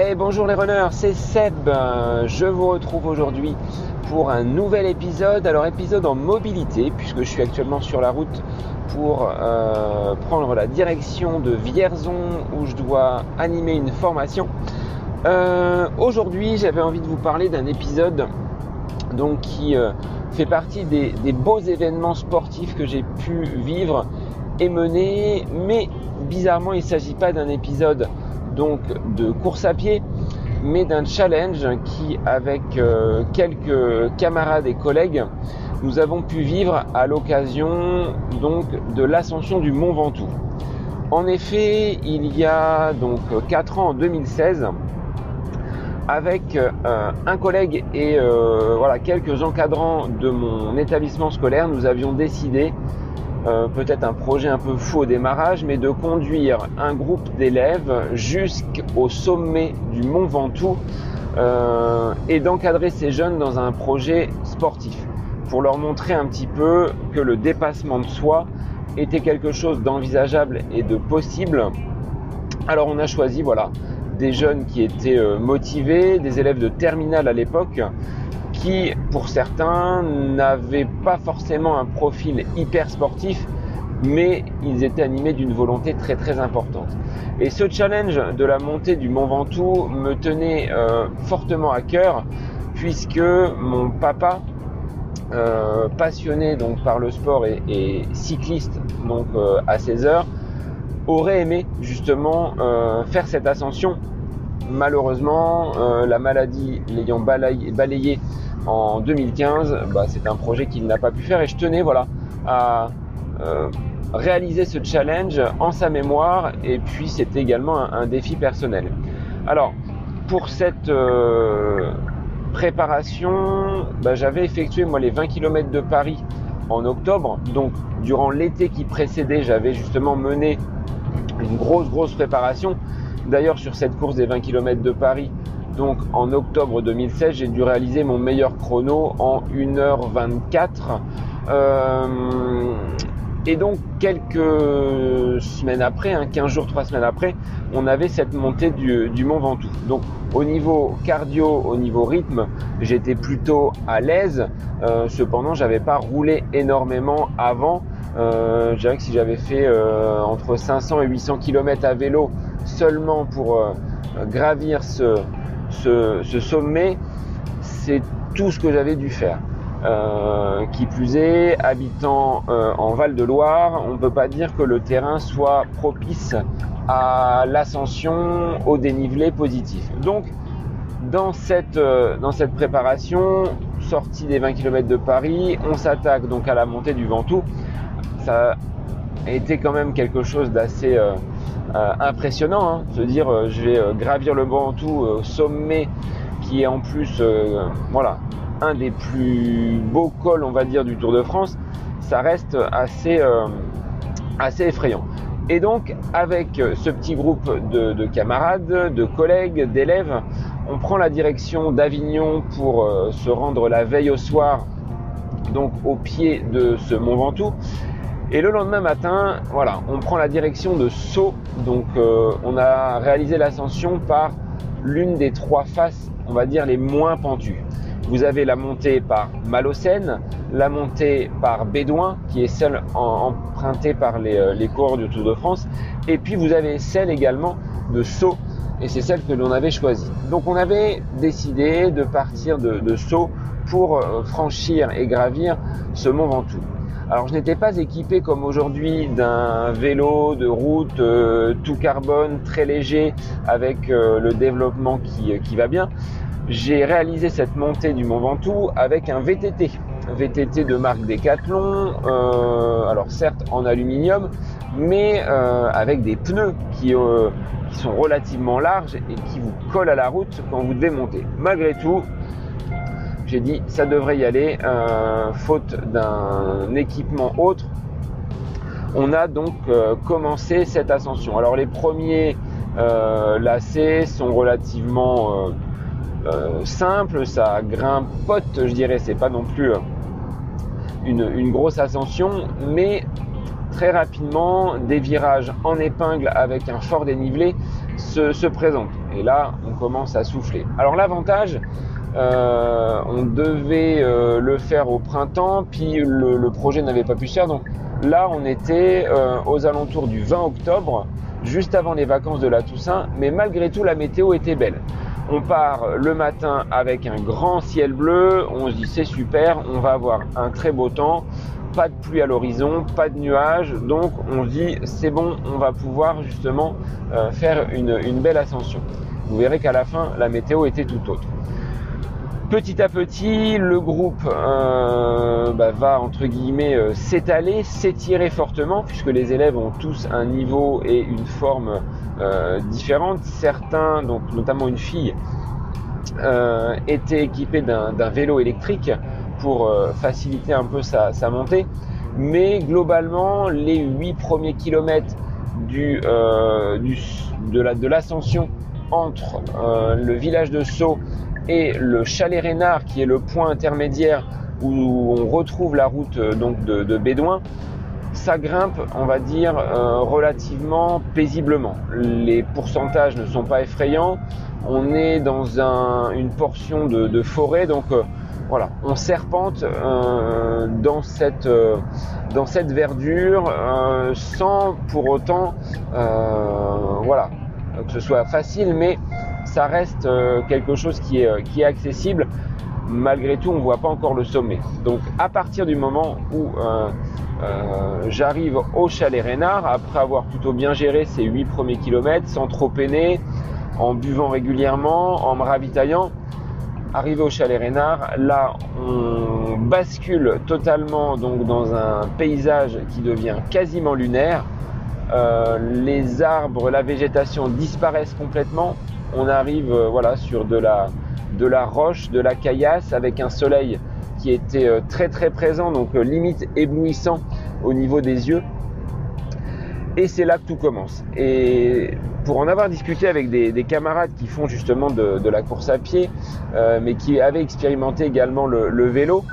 Hey, bonjour les runners, c'est Seb. Je vous retrouve aujourd'hui pour un nouvel épisode. Alors épisode en mobilité puisque je suis actuellement sur la route pour euh, prendre la direction de Vierzon où je dois animer une formation. Euh, aujourd'hui, j'avais envie de vous parler d'un épisode donc qui euh, fait partie des, beaux événements sportifs que j'ai pu vivre et mener, mais bizarrement, il ne s'agit pas d'un épisode donc de course à pied, mais d'un challenge qui, avec euh, quelques camarades et collègues, nous avons pu vivre à l'occasion donc de l'ascension du Mont Ventoux. En effet, il y a donc 4 ans, en 2016, avec euh, un collègue et euh, voilà quelques encadrants de mon établissement scolaire, nous avions décidé euh, peut-être un projet un peu fou au démarrage, mais de conduire un groupe d'élèves jusqu'au sommet du Mont Ventoux euh, et d'encadrer ces jeunes dans un projet sportif pour leur montrer un petit peu que le dépassement de soi était quelque chose d'envisageable et de possible. Alors on a choisi voilà des jeunes qui étaient euh, motivés, des élèves de terminale à l'époque, qui, pour certains, n'avaient pas forcément un profil hyper sportif, mais ils étaient animés d'une volonté très très importante. Et ce challenge de la montée du Mont Ventoux me tenait euh, fortement à cœur, puisque mon papa, euh, passionné donc par le sport et, cycliste donc euh, à 16 heures, aurait aimé justement faire cette ascension. Malheureusement, la maladie l'ayant balayé en 2015, bah, c'est un projet qu'il n'a pas pu faire et je tenais voilà à euh, réaliser ce challenge en sa mémoire et puis c'était également un, défi personnel. Alors pour cette euh, préparation, bah, j'avais effectué moi les 20 km de Paris en octobre, donc durant l'été qui précédait, j'avais justement mené une grosse grosse préparation. D'ailleurs sur cette course des 20 km de Paris, donc en octobre 2016, j'ai dû réaliser mon meilleur chrono en 1h24. Euh, et donc quelques semaines après, hein, 15 jours, 3 semaines après, on avait cette montée du, du, Mont Ventoux. Donc au niveau cardio, au niveau rythme, j'étais plutôt à l'aise. Euh, cependant, j'avais pas roulé énormément avant. Euh, je dirais que si j'avais fait euh, entre 500 et 800 km à vélo seulement pour euh, gravir ce, ce, sommet, c'est tout ce que j'avais dû faire. Euh, qui plus est, habitant euh, en Val-de-Loire, on ne peut pas dire que le terrain soit propice à l'ascension au dénivelé positif. Donc, dans cette, euh, dans cette préparation, sortie des 20 km de Paris, on s'attaque donc à la montée du Ventoux. Ça a été quand même quelque chose d'assez euh, impressionnant, hein, se dire je vais gravir le Ventoux au sommet qui est en plus voilà un des plus beaux cols, on va dire, du Tour de France, ça reste assez, euh, assez effrayant. Et donc, avec ce petit groupe de, de camarades, de collègues, d'élèves, on prend la direction d'Avignon pour euh, se rendre la veille au soir, donc au pied de ce Mont Ventoux. Et le lendemain matin, voilà, on prend la direction de Sceaux. Donc, euh, on a réalisé l'ascension par l'une des trois faces, on va dire, les moins pentues. Vous avez la montée par Malocène, la montée par Bédouin, qui est celle empruntée par les, euh, les coureurs du Tour de France, et puis vous avez celle également de Sceaux, et c'est celle que l'on avait choisie. Donc on avait décidé de partir de, de Sceaux pour euh, franchir et gravir ce mont Ventoux. Alors je n'étais pas équipé comme aujourd'hui d'un vélo de route euh, tout carbone, très léger, avec euh, le développement qui, qui va bien j'ai réalisé cette montée du Mont Ventoux avec un VTT. VTT de marque Decathlon, euh, alors certes en aluminium, mais euh, avec des pneus qui, euh, qui, sont relativement larges et qui vous collent à la route quand vous devez monter. Malgré tout, j'ai dit ça devrait y aller, euh, faute d'un équipement autre. On a donc euh, commencé cette ascension. Alors les premiers euh, lacets sont relativement euh, simple, ça grimpote, je dirais, c'est pas non plus une, une, grosse ascension, mais très rapidement, des virages en épingle avec un fort dénivelé se, se présentent. Et là, on commence à souffler. Alors l'avantage, euh, on devait euh, le faire au printemps, puis le, projet n'avait pas pu se faire. Donc là, on était aux alentours du 20 octobre, juste avant les vacances de la Toussaint, mais malgré tout, la météo était belle. On part le matin avec un grand ciel bleu, on se dit c'est super, on va avoir un très beau temps pas de pluie à l'horizon, pas de nuages, donc on se dit c'est bon, on va pouvoir justement euh, faire une, belle ascension. Vous verrez qu'à la fin, la météo était tout autre. Petit à petit, le groupe euh, bah, va entre guillemets euh, s'étaler, s'étirer fortement, puisque les élèves ont tous un niveau et une forme différente. Certains, donc notamment une fille, étaient équipés d'un vélo électrique pour euh, faciliter un peu sa, montée. Mais globalement, les 8 premiers kilomètres du, euh, de l'ascension entre euh, le village de Sceaux et le chalet Rénard, qui est le point intermédiaire où on retrouve la route donc de, Bédouin, ça grimpe, on va dire, relativement paisiblement. Les pourcentages ne sont pas effrayants. On est dans une portion de, forêt, donc voilà, on serpente euh, dans, cette, euh, dans cette verdure euh, sans pour autant voilà, que ce soit facile, mais reste quelque chose qui est, qui est accessible. Malgré tout, on ne voit pas encore le sommet. Donc à partir du moment où j'arrive au chalet Rénard, après avoir plutôt bien géré ces 8 premiers kilomètres, sans trop peiner, en buvant régulièrement, en me ravitaillant, Arrivé au chalet Rénard, là on bascule totalement donc dans un paysage qui devient quasiment lunaire. Euh, les arbres, la végétation disparaissent complètement. On arrive euh, voilà sur de la, de roche, de la caillasse avec un soleil qui était euh, très très présent, donc limite éblouissant au niveau des yeux. Et c'est là que tout commence. Et pour en avoir discuté avec des, camarades qui font justement de, la course à pied, euh, mais qui avaient expérimenté également le, vélo,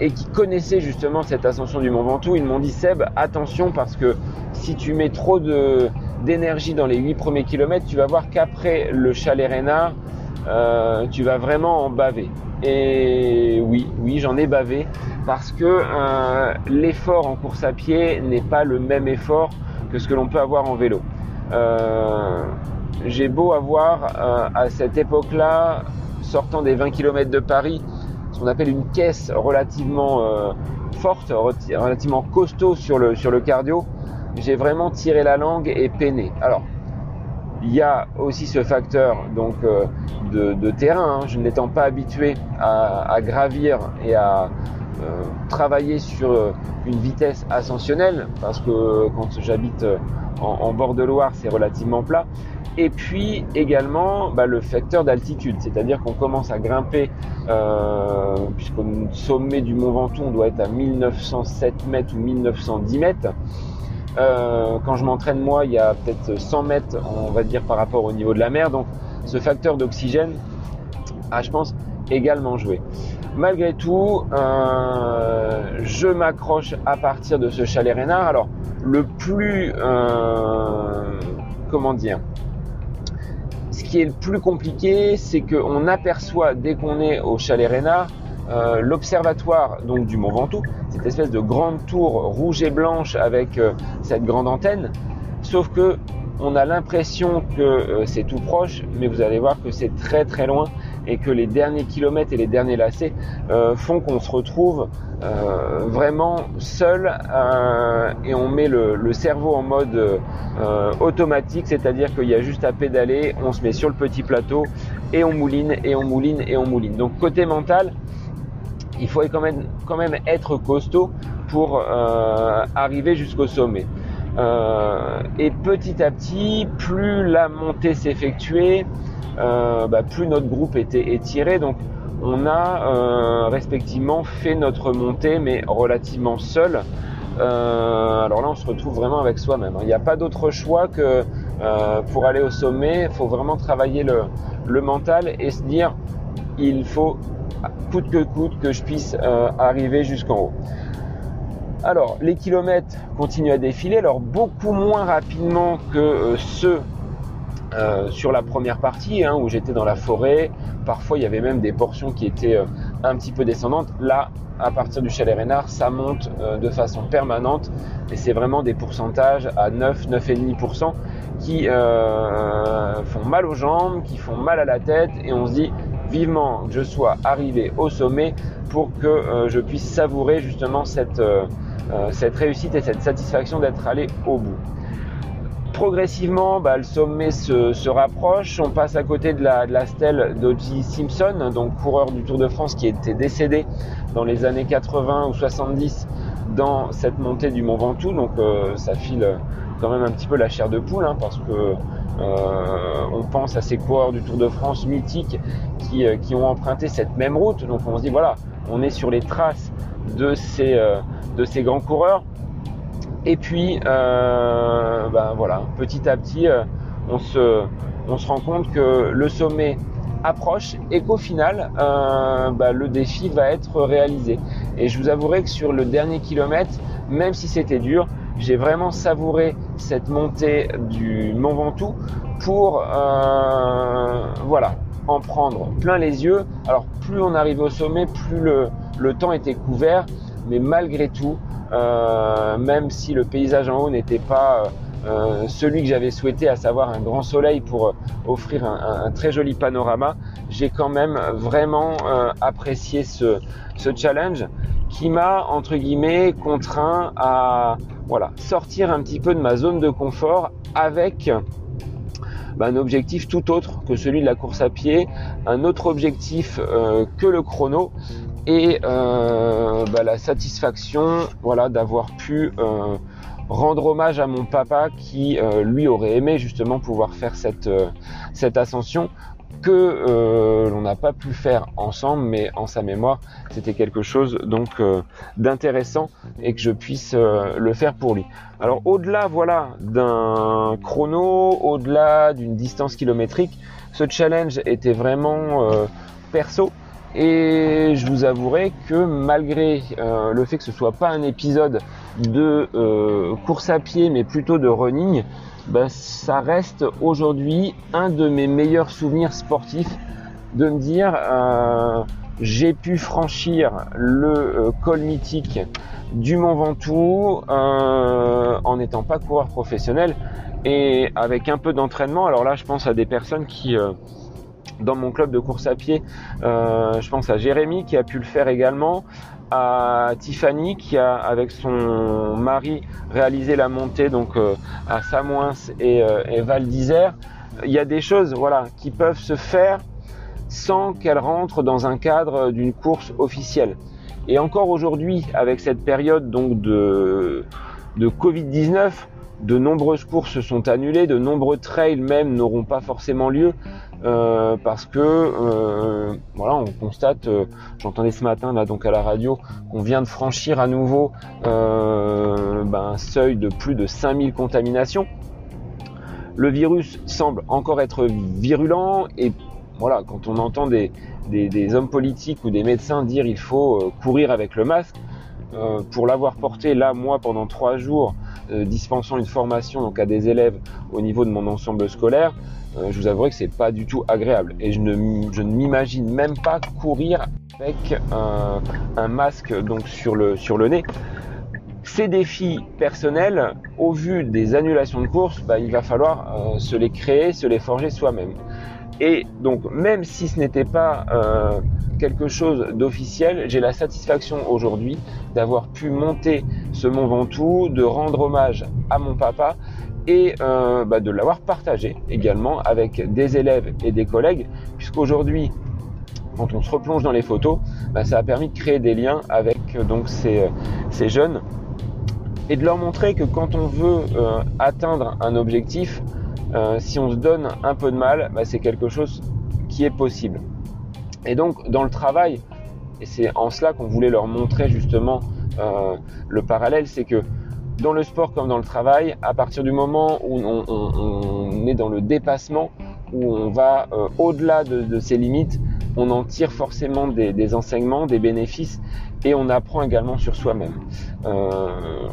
et qui connaissaient justement cette ascension du Mont Ventoux, ils m'ont dit Seb, attention parce que si tu mets trop d'énergie dans les 8 premiers kilomètres, tu vas voir qu'après le chalet Rénard, euh, tu vas vraiment en baver. Et oui, oui, j'en ai bavé parce que euh, l'effort en course à pied n'est pas le même effort que ce que l'on peut avoir en vélo. Euh, j'ai beau avoir euh, à cette époque-là, sortant des 20 km de Paris, ce qu'on appelle une caisse relativement forte, relativement costaud sur le, sur le cardio, j'ai vraiment tiré la langue et peiné. Alors, il y a aussi ce facteur donc euh, de, terrain. Hein. Je n'étant pas habitué à, gravir et à euh, travailler sur euh, une vitesse ascensionnelle, parce que quand j'habite en, bord de Loire, c'est relativement plat. Et puis également bah, le facteur d'altitude, c'est-à-dire qu'on commence à grimper, puisqu'au sommet du Mont Ventoux, on doit être à 1907 mètres ou 1910 mètres. Euh, quand je m'entraîne moi, il y a peut-être 100 mètres, on va dire, par rapport au niveau de la mer. Donc ce facteur d'oxygène a, je pense, également joué. Malgré tout, euh, je m'accroche à partir de ce chalet Rénard. Alors, le plus, euh, comment dire, ce qui est le plus compliqué, c'est qu'on aperçoit dès qu'on est au chalet Rénard euh, l'observatoire donc du Mont Ventoux, cette espèce de grande tour rouge et blanche avec euh, cette grande antenne. Sauf que on a l'impression que euh, c'est tout proche, mais vous allez voir que c'est très très loin et que les derniers kilomètres et les derniers lacets font qu'on se retrouve vraiment seul et on met le, le cerveau en mode automatique, c'est-à-dire qu'il y a juste à pédaler, on se met sur le petit plateau et on mouline et on mouline et on mouline. Donc côté mental, il faut quand même, quand même être costaud pour euh, arriver jusqu'au sommet. Euh, et petit à petit, plus la montée s'effectuait, euh, bah, plus notre groupe était étiré. Donc on a respectivement fait notre montée, mais relativement seul. alors là, on se retrouve vraiment avec soi-même. Il n'y a pas d'autre choix que pour aller au sommet, il faut vraiment travailler le, le mental et se dire, il faut coûte que coûte que je puisse euh, arriver jusqu'en haut. Alors, les kilomètres continuent à défiler, alors beaucoup moins rapidement que euh, ceux euh, sur la première partie hein, où j'étais dans la forêt. Parfois, il y avait même des portions qui étaient un petit peu descendantes. Là, à partir du chalet Rénard, ça monte de façon permanente et c'est vraiment des pourcentages à 9, 9,5% qui font mal aux jambes, qui font mal à la tête et on se dit vivement que je sois arrivé au sommet pour que euh, je puisse savourer justement cette, euh, euh, cette réussite et cette satisfaction d'être allé au bout. Progressivement, bah, le sommet se, rapproche. On passe à côté de la, de la stèle d'O.J. Simpson, donc coureur du Tour de France qui était décédé dans les années 80 ou 70 dans cette montée du Mont Ventoux. Donc ça file quand même un petit peu la chair de poule hein, parce que on pense à ces coureurs du Tour de France mythiques qui, qui, ont emprunté cette même route. Donc on se dit voilà, on est sur les traces de ces, euh, grands coureurs. Et puis, euh, ben voilà, petit à petit, euh, on, se, on se rend compte que le sommet approche et qu'au final, ben, le défi va être réalisé. Et je vous avouerai que sur le dernier kilomètre, même si c'était dur, j'ai vraiment savouré cette montée du Mont Ventoux pour voilà en prendre plein les yeux. Alors plus on arrivait au sommet, plus le, temps était couvert, mais malgré tout, euh, même si le paysage en haut n'était pas euh, celui que j'avais souhaité, à savoir un grand soleil pour offrir un, très joli panorama, j'ai quand même vraiment euh, apprécié ce challenge qui m'a entre guillemets contraint à sortir un petit peu de ma zone de confort avec bah, un objectif tout autre que celui de la course à pied, un autre objectif euh, que le chrono et euh, bah, la satisfaction voilà, d'avoir pu euh, rendre hommage à mon papa qui lui aurait aimé justement pouvoir faire cette ascension que euh, l'on n'a pas pu faire ensemble, mais en sa mémoire, c'était quelque chose donc euh, d'intéressant et que je puisse euh, le faire pour lui. Alors au-delà, voilà, d'un chrono, au-delà d'une distance kilométrique, ce challenge était vraiment perso. Et je vous avouerai que malgré le fait que ce soit pas un épisode de course à pied, mais plutôt de running, ben, ça reste aujourd'hui un de mes meilleurs souvenirs sportifs de me dire euh, j'ai pu franchir le euh, col mythique du Mont Ventoux euh, en n'étant pas coureur professionnel et avec un peu d'entraînement. Alors là, je pense à des personnes qui dans mon club de course à pied, je pense à Jérémy qui a pu le faire également à Tiffany qui a avec son mari réalisé la montée donc euh, à Samoins et, euh, et, Val d'Isère. Il y a des choses voilà qui peuvent se faire sans qu'elles rentrent dans un cadre d'une course officielle. Et encore aujourd'hui, avec cette période donc de, de Covid-19, de nombreuses courses sont annulées, de nombreux trails même n'auront pas forcément lieu. Euh, parce que euh, voilà, on constate, euh, j'entendais ce matin là donc à la radio, qu'on vient de franchir à nouveau ben, un seuil de plus de 5000 contaminations. Le virus semble encore être virulent et voilà, quand on entend des, hommes politiques ou des médecins dire il faut courir avec le masque, pour l'avoir porté là moi pendant trois jours, dispensant une formation donc à des élèves au niveau de mon ensemble scolaire, euh, je vous avouerai que c'est pas du tout agréable. Et je ne, je ne m'imagine même pas courir avec un, masque donc sur le, sur le nez. Ces défis personnels, au vu des annulations de courses, bah, il va falloir euh, se les créer, se les forger soi-même. Et donc, même si ce n'était pas euh, quelque chose d'officiel, j'ai la satisfaction aujourd'hui d'avoir pu monter ce Mont Ventoux, de rendre hommage à mon papa et euh, bah, de l'avoir partagé également avec des élèves et des collègues, puisqu'aujourd'hui, quand on se replonge dans les photos, bah, ça a permis de créer des liens avec euh, donc ces, ces, jeunes et de leur montrer que quand on veut atteindre un objectif, si on se donne un peu de mal, bah, c'est quelque chose qui est possible. Et donc dans le travail, et c'est en cela qu'on voulait leur montrer justement le parallèle, c'est que dans le sport comme dans le travail, à partir du moment où on, est dans le dépassement, où on va euh, au-delà de, ses limites, on en tire forcément des, enseignements, des bénéfices et on apprend également sur soi-même. Euh,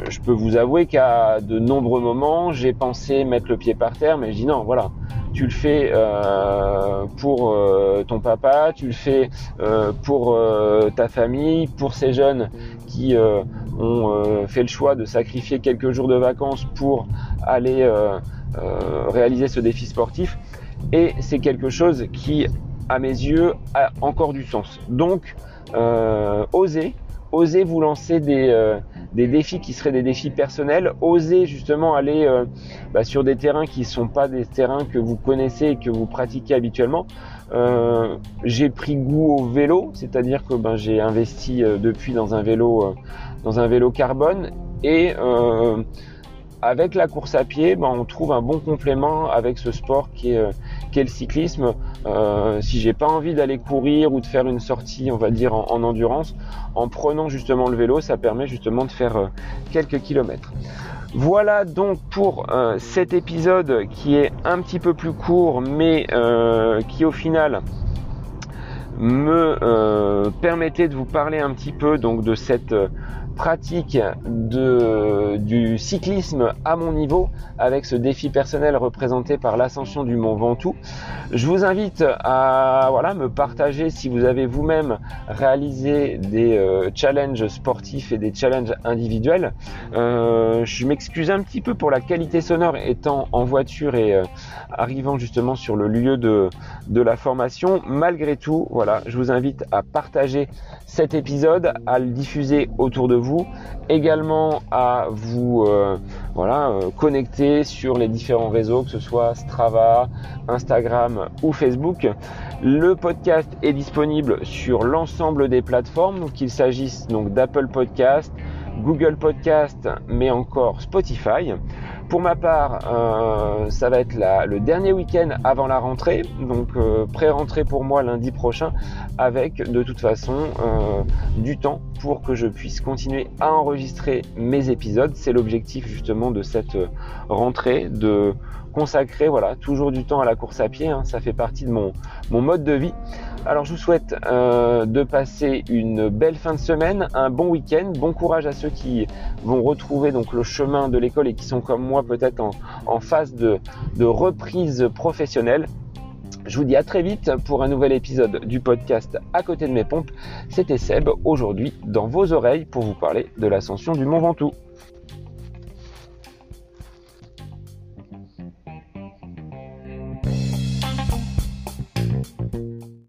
je peux vous avouer qu'à de nombreux moments, j'ai pensé mettre le pied par terre, mais je dis non, voilà, tu le fais euh, pour euh, ton papa, tu le fais pour ta famille, pour ces jeunes qui ont fait le choix de sacrifier quelques jours de vacances pour aller réaliser ce défi sportif. Et c'est quelque chose qui, à mes yeux, a encore du sens. Donc, osez, osez vous lancer des, des défis qui seraient des défis personnels, osez justement aller euh, bah, sur des terrains qui ne sont pas des terrains que vous connaissez et que vous pratiquez habituellement. Euh, j'ai pris goût au vélo, c'est-à-dire que ben, j'ai investi euh, depuis dans un vélo, dans un vélo carbone et avec la course à pied, ben, on trouve un bon complément avec ce sport qui est, le cyclisme. Euh, si j'ai pas envie d'aller courir ou de faire une sortie, on va dire en, endurance, en prenant justement le vélo, ça permet justement de faire euh, quelques kilomètres. Voilà donc pour euh, cet épisode qui est un petit peu plus court, mais qui au final me permettait de vous parler un petit peu donc de cette pratique de, du cyclisme à mon niveau avec ce défi personnel représenté par l'ascension du Mont Ventoux. Je vous invite à voilà, me partager si vous avez vous-même réalisé des euh, challenges sportifs et des challenges individuels. Euh, je m'excuse un petit peu pour la qualité sonore étant en voiture et euh, arrivant justement sur le lieu de, de la formation. Malgré tout, voilà, je vous invite à partager cet épisode, à le diffuser autour de vous, également à vous euh, voilà, euh, connecter sur les différents réseaux, que ce soit Strava, Instagram ou Facebook. Le podcast est disponible sur l'ensemble des plateformes, qu'il s'agisse donc d'Apple Podcast, Google Podcast, mais encore Spotify. Pour ma part, euh, ça va être le dernier week-end avant la rentrée, donc euh, pré-rentrée pour moi lundi prochain, avec de toute façon euh, du temps pour que je puisse continuer à enregistrer mes épisodes. C'est l'objectif justement de cette rentrée, de consacrer voilà toujours du temps à la course à pied. Hein. ça fait partie de mon, mode de vie. Alors je vous souhaite euh, de passer une belle fin de semaine, un bon week-end, bon courage à ceux qui vont retrouver donc le chemin de l'école et qui sont comme moi peut-être en, phase de, de reprise professionnelle. Je vous dis à très vite pour un nouvel épisode du podcast À côté de mes pompes. C'était Seb aujourd'hui dans vos oreilles pour vous parler de l'ascension du Mont Ventoux.